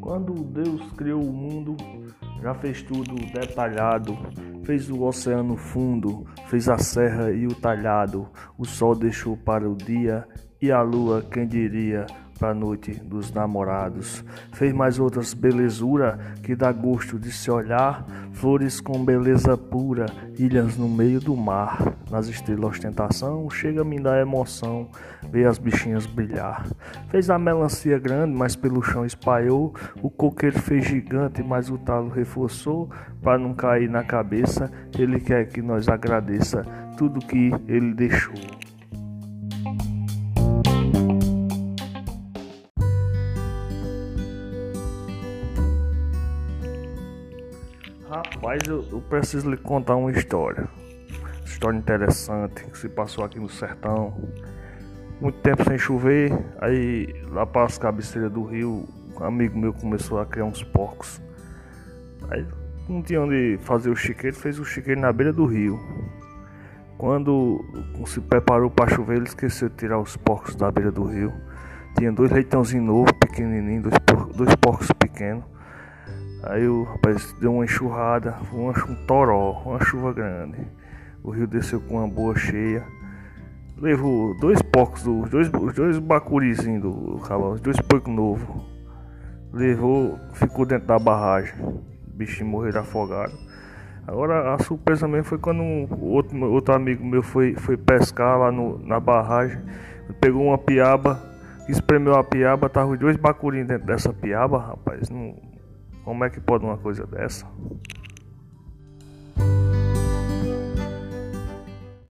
Quando Deus criou o mundo, já fez tudo detalhado. Fez o oceano fundo, fez a serra e o talhado. O sol deixou para o dia e a lua, quem diria, para a noite dos namorados. Fez mais outras belezura que dá gosto de se olhar, flores com beleza pura, ilhas no meio do mar. Nas estrelas ostentação, chega a me dar emoção ver as bichinhas brilhar. Fez a melancia grande, mas pelo chão espalhou, o coqueiro fez gigante, mas o talo reforçou para não cair na cabeça. Ele quer que nós agradeça tudo que ele deixou. Rapaz, eu, eu, preciso lhe contar uma história. História interessante que se passou aqui no sertão. Muito tempo sem chover, aí lá para as cabeceiras do rio, um amigo meu começou a criar uns porcos. Aí não tinha onde fazer o chiqueiro, fez o chiqueiro na beira do rio. Quando se preparou para chover, ele esqueceu de tirar os porcos da beira do rio. Tinha dois leitãozinhos novos, pequenininhos, dois, por, dois porcos pequenos. Aí o rapaz deu uma enxurrada, uma, um toró, uma chuva grande. O rio desceu com uma boa cheia. Levou dois porcos, os dois, os dois bacurizinhos do cavalo, os dois porcos novos. Levou, ficou dentro da barragem. O bichinho morreu afogado. Agora a surpresa mesmo foi quando um, outro, outro amigo meu foi, foi pescar lá no, na barragem. Pegou uma piaba, espremeu a piaba, tava os dois bacurinhos dentro dessa piaba, rapaz. Não, como é que pode uma coisa dessa?